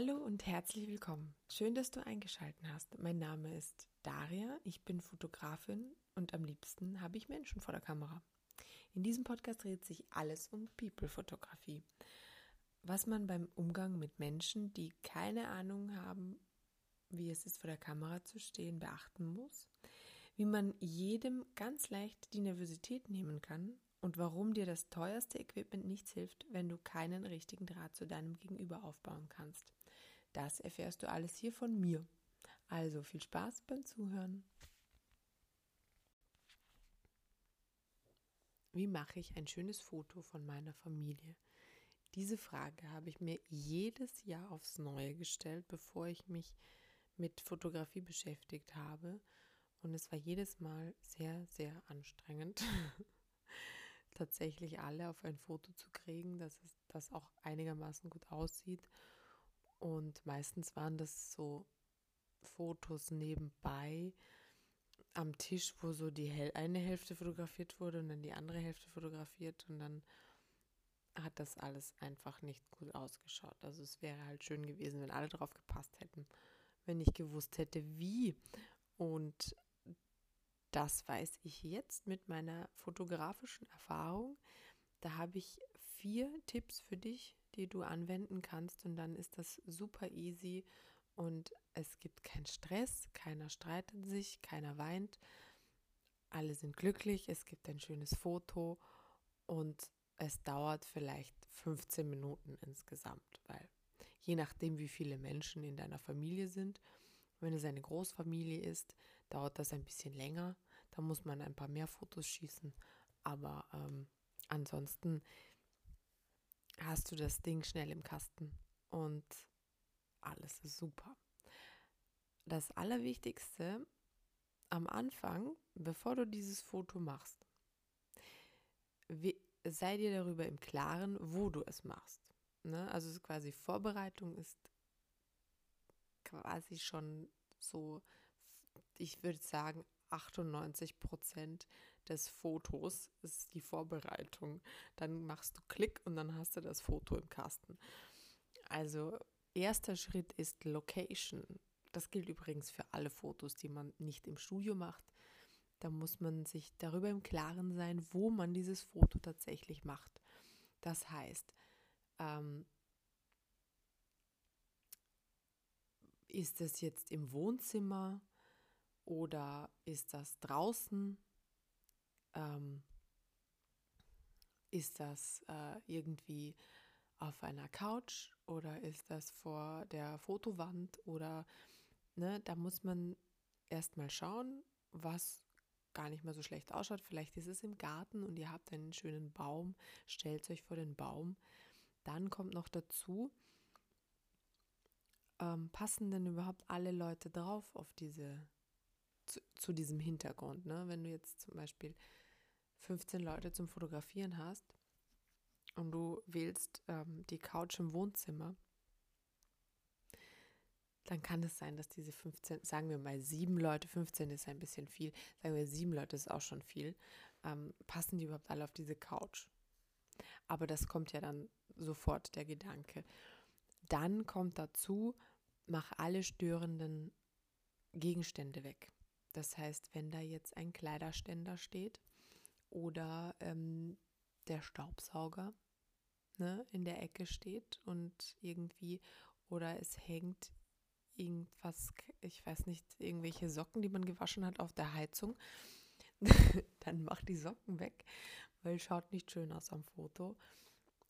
Hallo und herzlich willkommen. Schön, dass du eingeschaltet hast. Mein Name ist Daria, ich bin Fotografin und am liebsten habe ich Menschen vor der Kamera. In diesem Podcast dreht sich alles um People-Fotografie. Was man beim Umgang mit Menschen, die keine Ahnung haben, wie es ist, vor der Kamera zu stehen, beachten muss, wie man jedem ganz leicht die Nervosität nehmen kann und warum dir das teuerste Equipment nichts hilft, wenn du keinen richtigen Draht zu deinem Gegenüber aufbauen kannst. Das erfährst du alles hier von mir. Also viel Spaß beim Zuhören. Wie mache ich ein schönes Foto von meiner Familie? Diese Frage habe ich mir jedes Jahr aufs Neue gestellt, bevor ich mich mit Fotografie beschäftigt habe. Und es war jedes Mal sehr, sehr anstrengend, tatsächlich alle auf ein Foto zu kriegen, dass es das auch einigermaßen gut aussieht. Und meistens waren das so Fotos nebenbei, am Tisch, wo so die Hel eine Hälfte fotografiert wurde und dann die andere Hälfte fotografiert und dann hat das alles einfach nicht gut ausgeschaut. Also es wäre halt schön gewesen, wenn alle drauf gepasst hätten, wenn ich gewusst hätte, wie. Und das weiß ich jetzt mit meiner fotografischen Erfahrung. Da habe ich vier Tipps für dich, die du anwenden kannst und dann ist das super easy und es gibt keinen Stress, keiner streitet sich, keiner weint, alle sind glücklich, es gibt ein schönes Foto und es dauert vielleicht 15 Minuten insgesamt, weil je nachdem, wie viele Menschen in deiner Familie sind, wenn es eine Großfamilie ist, dauert das ein bisschen länger. Da muss man ein paar mehr Fotos schießen. Aber ähm, ansonsten hast du das Ding schnell im Kasten und alles ist super. Das Allerwichtigste am Anfang, bevor du dieses Foto machst, sei dir darüber im Klaren, wo du es machst. Ne? Also quasi Vorbereitung ist quasi schon so, ich würde sagen, 98 Prozent des Fotos ist die Vorbereitung. Dann machst du Klick und dann hast du das Foto im Kasten. Also erster Schritt ist Location. Das gilt übrigens für alle Fotos, die man nicht im Studio macht. Da muss man sich darüber im Klaren sein, wo man dieses Foto tatsächlich macht. Das heißt, ähm, ist es jetzt im Wohnzimmer oder ist das draußen? Ähm, ist das äh, irgendwie auf einer Couch oder ist das vor der Fotowand oder ne, da muss man erstmal schauen, was gar nicht mal so schlecht ausschaut. Vielleicht ist es im Garten und ihr habt einen schönen Baum, stellt euch vor den Baum. Dann kommt noch dazu, ähm, passen denn überhaupt alle Leute drauf auf diese, zu, zu diesem Hintergrund? Ne? Wenn du jetzt zum Beispiel 15 Leute zum Fotografieren hast, und du wählst ähm, die Couch im Wohnzimmer, dann kann es sein, dass diese 15, sagen wir mal sieben Leute, 15 ist ein bisschen viel, sagen wir sieben Leute ist auch schon viel, ähm, passen die überhaupt alle auf diese Couch? Aber das kommt ja dann sofort der Gedanke. Dann kommt dazu, mach alle störenden Gegenstände weg. Das heißt, wenn da jetzt ein Kleiderständer steht oder ähm, der Staubsauger ne, in der Ecke steht und irgendwie oder es hängt irgendwas, ich weiß nicht, irgendwelche Socken, die man gewaschen hat auf der Heizung, dann mach die Socken weg, weil schaut nicht schön aus am Foto.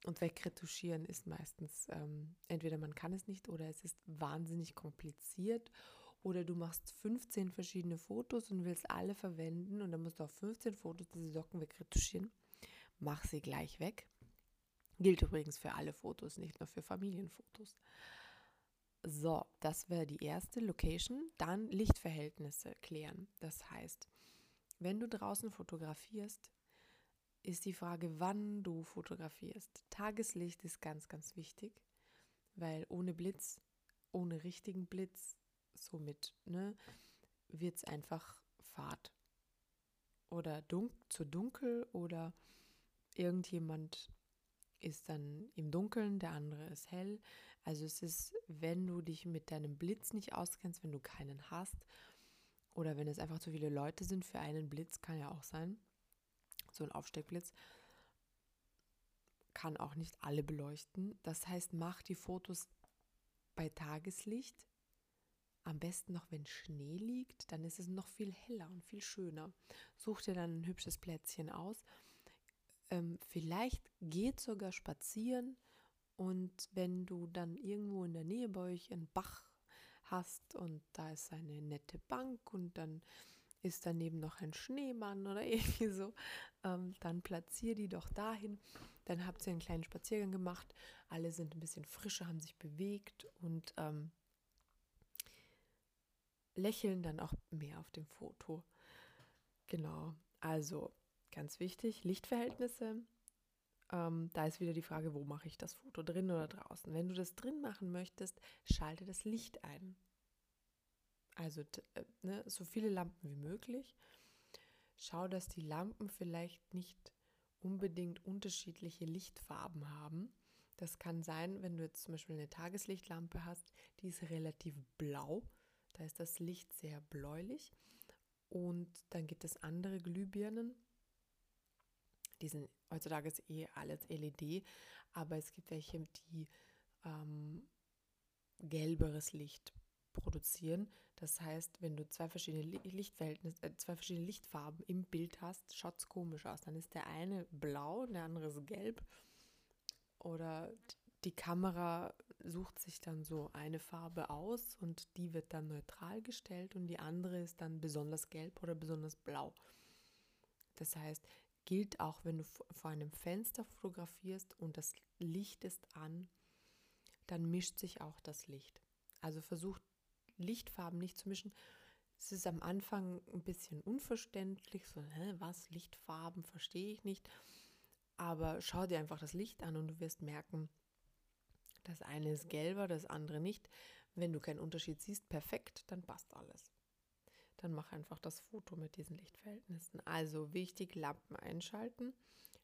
Und wegretuschieren ist meistens, ähm, entweder man kann es nicht oder es ist wahnsinnig kompliziert oder du machst 15 verschiedene Fotos und willst alle verwenden und dann musst du auf 15 Fotos diese Socken wegretuschieren mach sie gleich weg. Gilt übrigens für alle Fotos, nicht nur für Familienfotos. So, das wäre die erste Location. Dann Lichtverhältnisse klären. Das heißt, wenn du draußen fotografierst, ist die Frage, wann du fotografierst. Tageslicht ist ganz, ganz wichtig, weil ohne Blitz, ohne richtigen Blitz, somit ne, wird es einfach Fahrt. Oder dun zu dunkel oder irgendjemand ist dann im Dunkeln, der andere ist hell. Also es ist, wenn du dich mit deinem Blitz nicht auskennst, wenn du keinen hast oder wenn es einfach zu viele Leute sind für einen Blitz, kann ja auch sein, so ein Aufsteckblitz, kann auch nicht alle beleuchten. Das heißt, mach die Fotos bei Tageslicht. Am besten noch, wenn Schnee liegt, dann ist es noch viel heller und viel schöner. Such dir dann ein hübsches Plätzchen aus. Ähm, vielleicht geht sogar spazieren und wenn du dann irgendwo in der Nähe bei euch einen Bach hast und da ist eine nette Bank und dann ist daneben noch ein Schneemann oder irgendwie so, ähm, dann platziere die doch dahin. Dann habt ihr einen kleinen Spaziergang gemacht. Alle sind ein bisschen frischer, haben sich bewegt und ähm, lächeln dann auch mehr auf dem Foto. Genau, also ganz wichtig, Lichtverhältnisse. Ähm, da ist wieder die Frage, wo mache ich das Foto, drin oder draußen. Wenn du das drin machen möchtest, schalte das Licht ein. Also äh, ne, so viele Lampen wie möglich. Schau, dass die Lampen vielleicht nicht unbedingt unterschiedliche Lichtfarben haben. Das kann sein, wenn du jetzt zum Beispiel eine Tageslichtlampe hast, die ist relativ blau. Da ist das Licht sehr bläulich. Und dann gibt es andere Glühbirnen. Die sind heutzutage ist eh alles LED, aber es gibt welche, die ähm, gelberes Licht produzieren. Das heißt, wenn du zwei verschiedene Lichtverhältnisse, äh, zwei verschiedene Lichtfarben im Bild hast, schaut es komisch aus. Dann ist der eine blau, der andere ist gelb. Oder die Kamera sucht sich dann so eine Farbe aus und die wird dann neutral gestellt und die andere ist dann besonders gelb oder besonders blau. Das heißt, gilt auch, wenn du vor einem Fenster fotografierst und das Licht ist an, dann mischt sich auch das Licht. Also versuch Lichtfarben nicht zu mischen. Es ist am Anfang ein bisschen unverständlich, so, hä, was, Lichtfarben, verstehe ich nicht. Aber schau dir einfach das Licht an und du wirst merken, das eine ist gelber, das andere nicht. Wenn du keinen Unterschied siehst, perfekt, dann passt alles. Dann mach einfach das Foto mit diesen Lichtverhältnissen. Also wichtig, Lampen einschalten.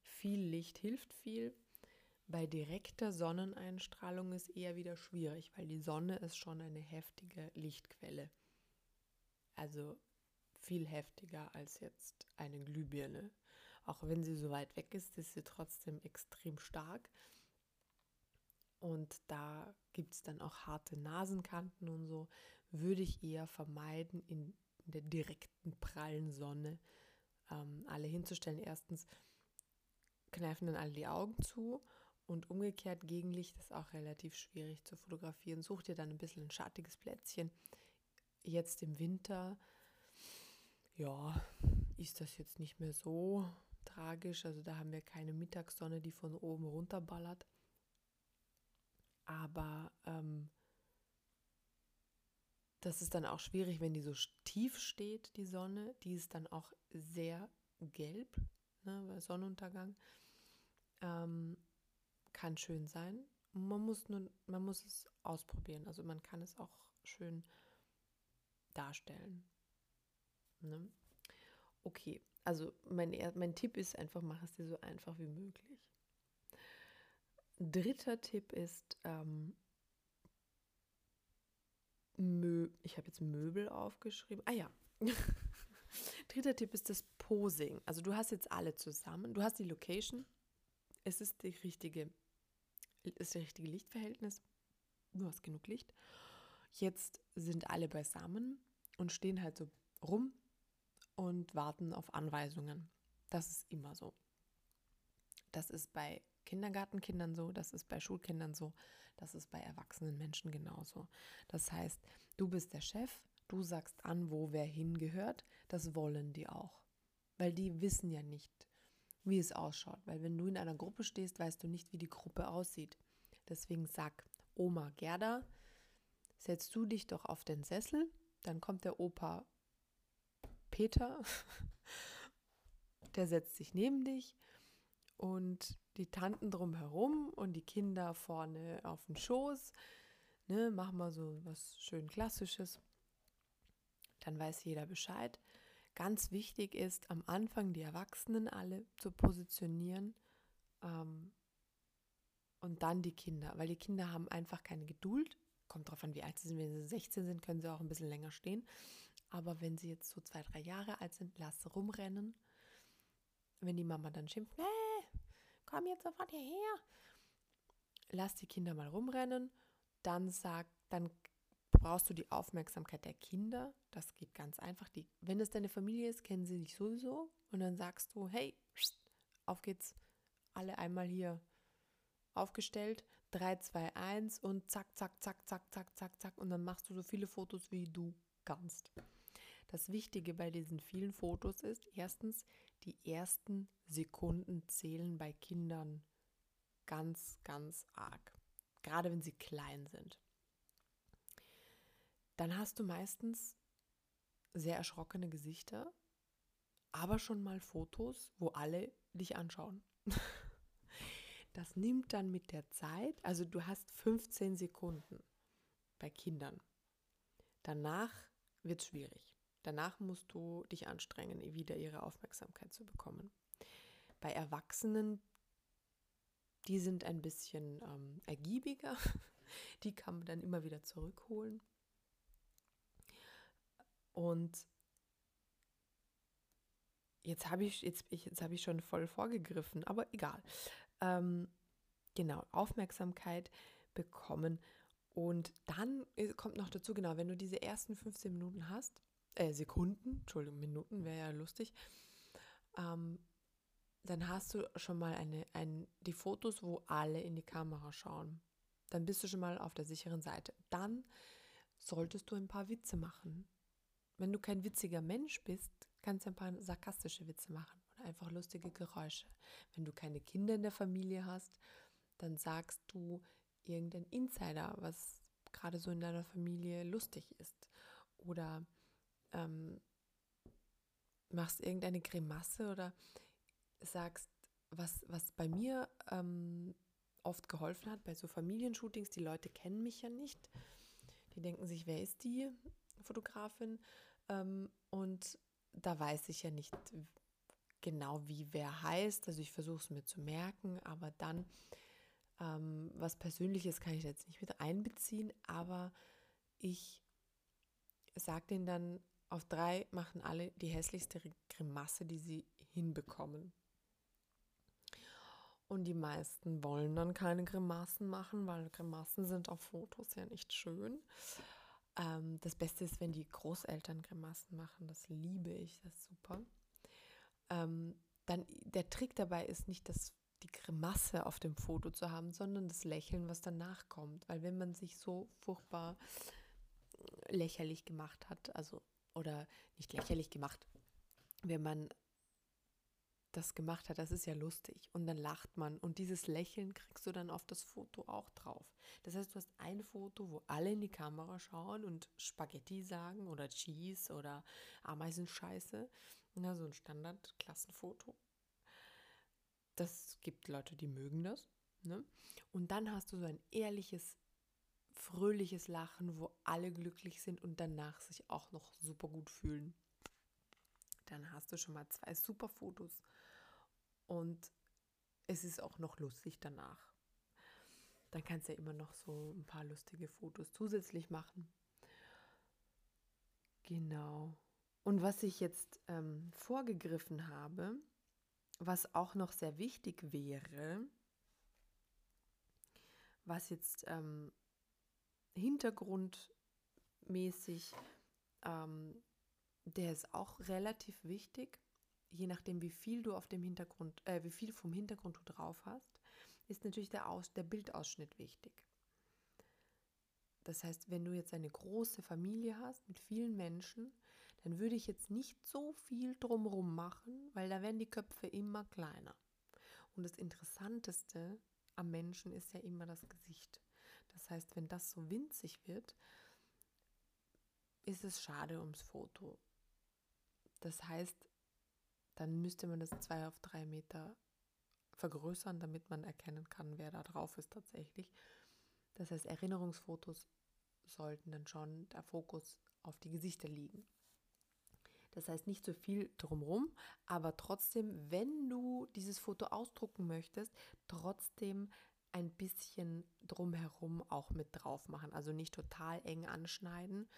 Viel Licht hilft viel. Bei direkter Sonneneinstrahlung ist eher wieder schwierig, weil die Sonne ist schon eine heftige Lichtquelle. Also viel heftiger als jetzt eine Glühbirne. Auch wenn sie so weit weg ist, ist sie trotzdem extrem stark. Und da gibt es dann auch harte Nasenkanten und so. Würde ich eher vermeiden, in, der direkten prallen Sonne ähm, alle hinzustellen. Erstens kneifen dann alle die Augen zu und umgekehrt Gegenlicht ist auch relativ schwierig zu fotografieren. Such dir dann ein bisschen ein schattiges Plätzchen. Jetzt im Winter, ja, ist das jetzt nicht mehr so tragisch. Also da haben wir keine Mittagssonne, die von oben runterballert. Aber ähm, das ist dann auch schwierig, wenn die so tief steht, die Sonne. Die ist dann auch sehr gelb ne, bei Sonnenuntergang. Ähm, kann schön sein. Man muss, nur, man muss es ausprobieren. Also man kann es auch schön darstellen. Ne? Okay, also mein, mein Tipp ist einfach, mach es dir so einfach wie möglich. Dritter Tipp ist, ähm, Mö ich habe jetzt Möbel aufgeschrieben. Ah ja. Dritter Tipp ist das Posing. Also du hast jetzt alle zusammen. Du hast die Location. Es ist die richtige ist das richtige Lichtverhältnis. Du hast genug Licht. Jetzt sind alle beisammen und stehen halt so rum und warten auf Anweisungen. Das ist immer so. Das ist bei Kindergartenkindern so, das ist bei Schulkindern so, das ist bei erwachsenen Menschen genauso. Das heißt, du bist der Chef, du sagst an, wo wer hingehört, das wollen die auch. Weil die wissen ja nicht, wie es ausschaut. Weil wenn du in einer Gruppe stehst, weißt du nicht, wie die Gruppe aussieht. Deswegen sag Oma Gerda, setzt du dich doch auf den Sessel, dann kommt der Opa Peter, der setzt sich neben dich und die Tanten drumherum und die Kinder vorne auf dem Schoß. Ne, mach mal so was schön Klassisches. Dann weiß jeder Bescheid. Ganz wichtig ist, am Anfang die Erwachsenen alle zu positionieren. Ähm, Und dann die Kinder, weil die Kinder haben einfach keine Geduld. Kommt drauf an, wie alt sie sind. Wenn sie 16 sind, können sie auch ein bisschen länger stehen. Aber wenn sie jetzt so zwei, drei Jahre alt sind, lass rumrennen. Wenn die Mama dann schimpft, nee, komm jetzt sofort hierher. Lass die Kinder mal rumrennen. Dann sag, dann brauchst du die Aufmerksamkeit der Kinder. Das geht ganz einfach. Die, wenn es deine Familie ist, kennen sie dich sowieso. Und dann sagst du, hey, auf geht's. Alle einmal hier aufgestellt. 3, 2, 1 und zack, zack, zack, zack, zack, zack, zack. Und dann machst du so viele Fotos, wie du kannst. Das Wichtige bei diesen vielen Fotos ist, erstens, die ersten Sekunden zählen bei Kindern ganz, ganz arg. Gerade wenn sie klein sind. Dann hast du meistens sehr erschrockene Gesichter, aber schon mal Fotos, wo alle dich anschauen. Das nimmt dann mit der Zeit, also du hast 15 Sekunden bei Kindern. Danach wird es schwierig. Danach musst du dich anstrengen, wieder ihre Aufmerksamkeit zu bekommen. Bei Erwachsenen, die sind ein bisschen ähm, ergiebiger, die kann man dann immer wieder zurückholen. Und jetzt habe ich, jetzt, jetzt hab ich schon voll vorgegriffen, aber egal. Ähm, genau, Aufmerksamkeit bekommen. Und dann äh, kommt noch dazu, genau, wenn du diese ersten 15 Minuten hast, äh, Sekunden, Entschuldigung, Minuten wäre ja lustig, ähm, dann hast du schon mal eine, ein, die Fotos, wo alle in die Kamera schauen. Dann bist du schon mal auf der sicheren Seite. Dann solltest du ein paar Witze machen. Wenn du kein witziger Mensch bist, kannst du ein paar sarkastische Witze machen oder einfach lustige Geräusche. Wenn du keine Kinder in der Familie hast, dann sagst du irgendein Insider, was gerade so in deiner Familie lustig ist. Oder ähm, machst irgendeine Grimasse oder sagst, was, was bei mir ähm, oft geholfen hat, bei so Familienshootings, die Leute kennen mich ja nicht. Die denken sich, wer ist die Fotografin? Ähm, und da weiß ich ja nicht genau, wie wer heißt. Also ich versuche es mir zu merken, aber dann ähm, was Persönliches kann ich jetzt nicht mit einbeziehen, aber ich sage denen dann, auf drei machen alle die hässlichste Grimasse, die sie hinbekommen. Und die meisten wollen dann keine Grimassen machen, weil Grimassen sind auf Fotos ja nicht schön. Ähm, das Beste ist, wenn die Großeltern Grimassen machen. Das liebe ich, das ist super. Ähm, dann der Trick dabei ist nicht, das, die Grimasse auf dem Foto zu haben, sondern das Lächeln, was danach kommt. Weil wenn man sich so furchtbar lächerlich gemacht hat, also oder nicht lächerlich gemacht, wenn man das gemacht hat, das ist ja lustig. Und dann lacht man. Und dieses Lächeln kriegst du dann auf das Foto auch drauf. Das heißt, du hast ein Foto, wo alle in die Kamera schauen und Spaghetti sagen oder Cheese oder Ameisenscheiße. Na, so ein Standard-Klassenfoto. Das gibt Leute, die mögen das. Ne? Und dann hast du so ein ehrliches fröhliches Lachen, wo alle glücklich sind und danach sich auch noch super gut fühlen. Dann hast du schon mal zwei super Fotos und es ist auch noch lustig danach. Dann kannst du ja immer noch so ein paar lustige Fotos zusätzlich machen. Genau. Und was ich jetzt ähm, vorgegriffen habe, was auch noch sehr wichtig wäre, was jetzt ähm, hintergrundmäßig, ähm, der ist auch relativ wichtig, je nachdem, wie viel du auf dem Hintergrund, äh, wie viel vom Hintergrund du drauf hast, ist natürlich der, Aus, der Bildausschnitt wichtig. Das heißt, wenn du jetzt eine große Familie hast mit vielen Menschen, dann würde ich jetzt nicht so viel drumherum machen, weil da werden die Köpfe immer kleiner. Und das Interessanteste am Menschen ist ja immer das Gesicht. Das heißt, wenn das so winzig wird, ist es schade ums Foto. Das heißt, dann müsste man das zwei auf drei Meter vergrößern, damit man erkennen kann, wer da drauf ist tatsächlich. Das heißt, Erinnerungsfotos sollten dann schon der Fokus auf die Gesichter liegen. Das heißt nicht so viel drumherum, aber trotzdem, wenn du dieses Foto ausdrucken möchtest, trotzdem ein bisschen drumherum auch mit drauf machen. Also nicht total eng anschneiden,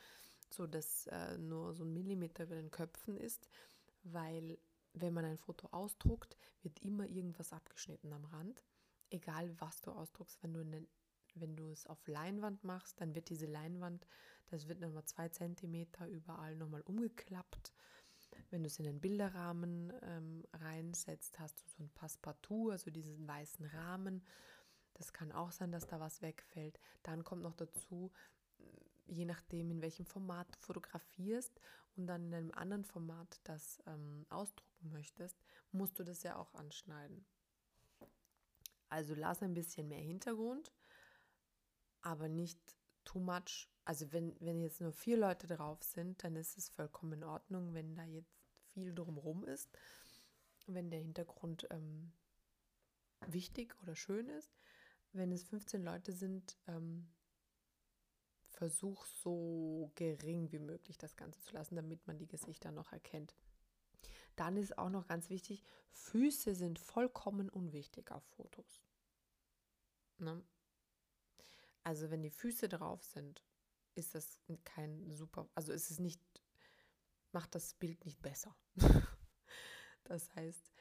so dass äh, nur so ein Millimeter über den Köpfen ist, weil wenn man ein Foto ausdruckt, wird immer irgendwas abgeschnitten am Rand. Egal was du ausdruckst, wenn du, eine, wenn du es auf Leinwand machst, dann wird diese Leinwand, das wird nochmal zwei Zentimeter überall nochmal umgeklappt. Wenn du es in den Bilderrahmen ähm, reinsetzt, hast du so ein Passepartout, also diesen weißen Rahmen das kann auch sein, dass da was wegfällt. Dann kommt noch dazu, je nachdem, in welchem Format du fotografierst und dann in einem anderen Format das ähm, ausdrucken möchtest, musst du das ja auch anschneiden. Also lass ein bisschen mehr Hintergrund, aber nicht too much. Also wenn, wenn jetzt nur vier Leute drauf sind, dann ist es vollkommen in Ordnung, wenn da jetzt viel drumherum ist, wenn der Hintergrund ähm, wichtig oder schön ist wenn es 15 Leute sind, ähm, versuch so gering wie möglich das Ganze zu lassen, damit man die Gesichter noch erkennt. Dann ist auch noch ganz wichtig, Füße sind vollkommen unwichtig auf Fotos. Ne? Also wenn die Füße drauf sind, ist das kein super, also ist es nicht, macht das Bild nicht besser. das heißt,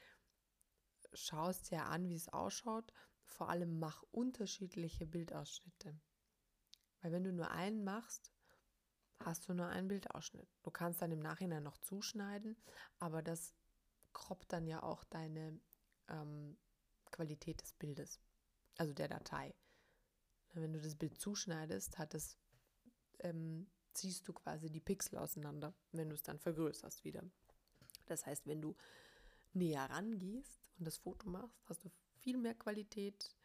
schaust dir an, wie es ausschaut vor allem mach unterschiedliche Bildausschnitte. Weil wenn du nur einen machst, hast du nur einen Bildausschnitt. Du kannst dann im Nachhinein noch zuschneiden, aber das kroppt dann ja auch deine ähm, Qualität des Bildes, also der Datei. Wenn du das Bild zuschneidest, hat es, ähm, ziehst du quasi die Pixel auseinander, wenn du es dann vergrößerst wieder. Das heißt, wenn du näher rangehst und das Foto machst, hast du viel mehr Qualität,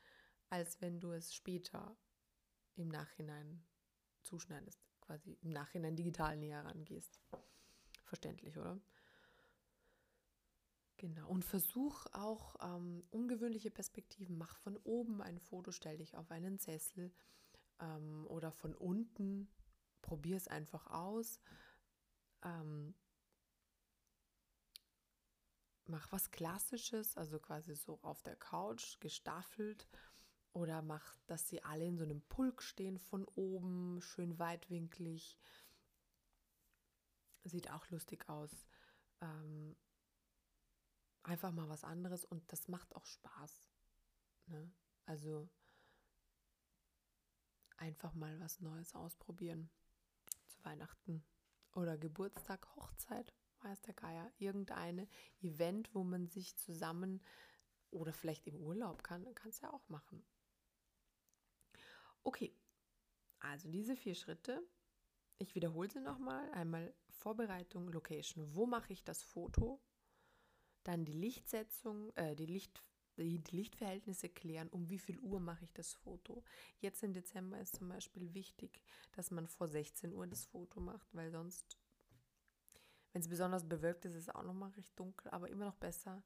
als wenn du es später im Nachhinein zuschneidest, quasi im Nachhinein digital näher rangehst. Verständlich, oder? Genau. Und versuch auch ähm, ungewöhnliche Perspektiven. Mach von oben ein Foto, stell dich auf einen Sessel ähm, oder von unten. Probier es einfach aus. Ähm, mach was Klassisches, also quasi so auf der Couch gestaffelt. Oder mach, dass sie alle in so einem Pulk stehen von oben, schön weitwinklig. Sieht auch lustig aus. Ähm, einfach mal was anderes und das macht auch Spaß. Ne? Also einfach mal was Neues ausprobieren. Zu Weihnachten oder Geburtstag, Hochzeit weiß der Geier, irgendeine Event, wo man sich zusammen oder vielleicht im Urlaub kann, kann es ja auch machen. Okay, also diese vier Schritte. Ich wiederhole sie nochmal. Einmal Vorbereitung, Location. Wo mache ich das Foto? Dann die Lichtsetzung, äh, die, Licht, die Lichtverhältnisse klären. Um wie viel Uhr mache ich das Foto? Jetzt im Dezember ist zum Beispiel wichtig, dass man vor 16 Uhr das Foto macht, weil sonst wenn es besonders bewölkt ist, ist es auch nochmal recht dunkel, aber immer noch besser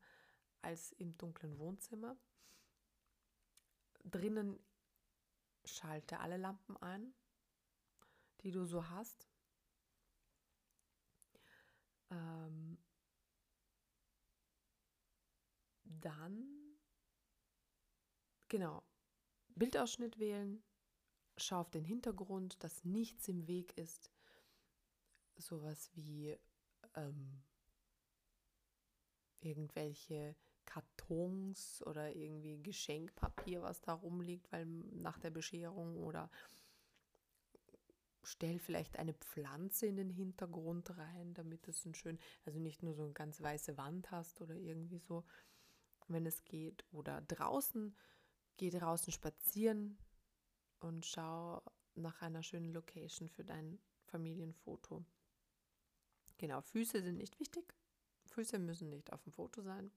als im dunklen Wohnzimmer. Drinnen schalte alle Lampen ein, die du so hast. Ähm, dann, genau, Bildausschnitt wählen, schau auf den Hintergrund, dass nichts im Weg ist. Sowas wie ähm, irgendwelche Kartons oder irgendwie Geschenkpapier, was da rumliegt, weil nach der Bescherung oder stell vielleicht eine Pflanze in den Hintergrund rein, damit es ein schön, also nicht nur so eine ganz weiße Wand hast oder irgendwie so, wenn es geht. Oder draußen, geh draußen spazieren und schau nach einer schönen Location für dein Familienfoto. Genau, Füße sind nicht wichtig. Füße müssen nicht auf dem Foto sein.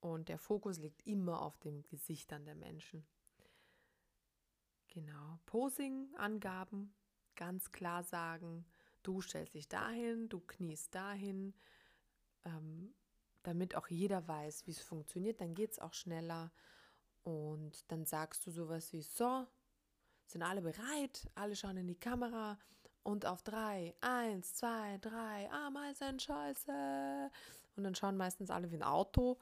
Und der Fokus liegt immer auf den Gesichtern der Menschen. Genau. Posing-Angaben, ganz klar sagen, du stellst dich dahin, du kniest dahin, ähm, damit auch jeder weiß, wie es funktioniert. Dann geht es auch schneller. Und dann sagst du sowas wie, so, sind alle bereit, alle schauen in die Kamera, und auf drei, eins, zwei, drei, Ameisen, Scheiße. Und dann schauen meistens alle wie ein Auto.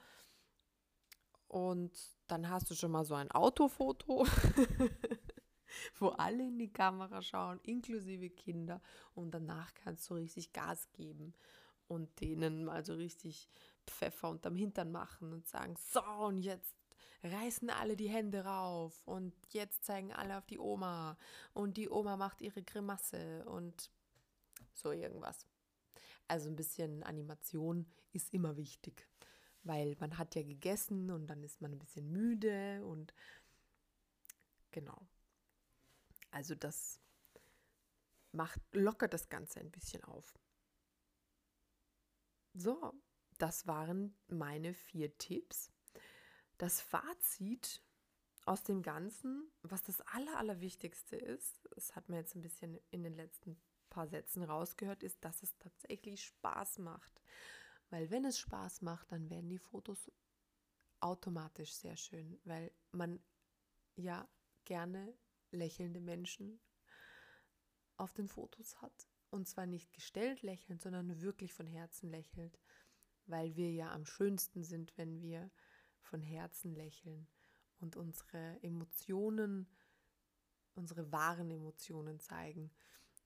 Und dann hast du schon mal so ein Autofoto, wo alle in die Kamera schauen, inklusive Kinder. Und danach kannst du richtig Gas geben und denen mal so richtig Pfeffer unterm Hintern machen und sagen, so und jetzt reißen alle die Hände rauf und jetzt zeigen alle auf die Oma und die Oma macht ihre Grimasse und so irgendwas. Also ein bisschen Animation ist immer wichtig, weil man hat ja gegessen und dann ist man ein bisschen müde und genau. Also das macht lockert das Ganze ein bisschen auf. So, das waren meine vier Tipps. Das Fazit aus dem Ganzen, was das Aller, Allerwichtigste ist, das hat man jetzt ein bisschen in den letzten paar Sätzen rausgehört, ist, dass es tatsächlich Spaß macht. Weil wenn es Spaß macht, dann werden die Fotos automatisch sehr schön, weil man ja gerne lächelnde Menschen auf den Fotos hat. Und zwar nicht gestellt lächelnd, sondern wirklich von Herzen lächelt, weil wir ja am schönsten sind, wenn wir von Herzen lächeln und unsere Emotionen, unsere wahren Emotionen zeigen.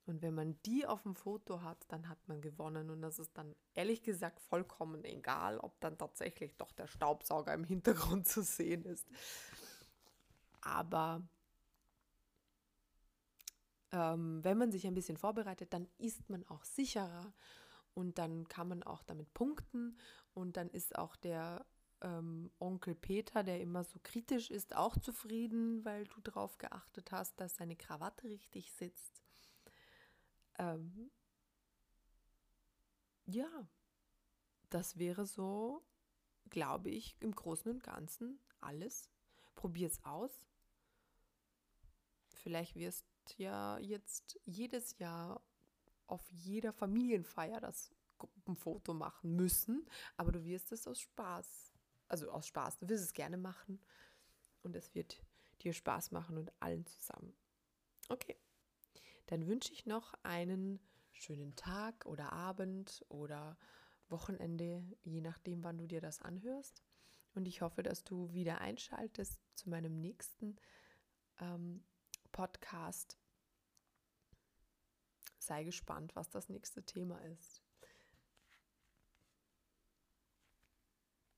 Und wenn man die auf dem Foto hat, dann hat man gewonnen. Und das ist dann ehrlich gesagt vollkommen egal, ob dann tatsächlich doch der Staubsauger im Hintergrund zu sehen ist. Aber ähm, wenn man sich ein bisschen vorbereitet, dann ist man auch sicherer und dann kann man auch damit punkten und dann ist auch der ähm, Onkel Peter, der immer so kritisch ist, auch zufrieden, weil du darauf geachtet hast, dass seine Krawatte richtig sitzt. Ähm, ja, das wäre so, glaube ich, im Großen und Ganzen alles. Probier es aus. Vielleicht wirst ja jetzt jedes Jahr auf jeder Familienfeier das Gruppenfoto machen müssen, aber du wirst es aus Spaß, also aus Spaß, du wirst es gerne machen und es wird dir Spaß machen und allen zusammen. Okay dann wünsche ich noch einen schönen Tag oder Abend oder Wochenende, je nachdem, wann du dir das anhörst. Und ich hoffe, dass du wieder einschaltest zu meinem nächsten ähm, Podcast. Sei gespannt, was das nächste Thema ist.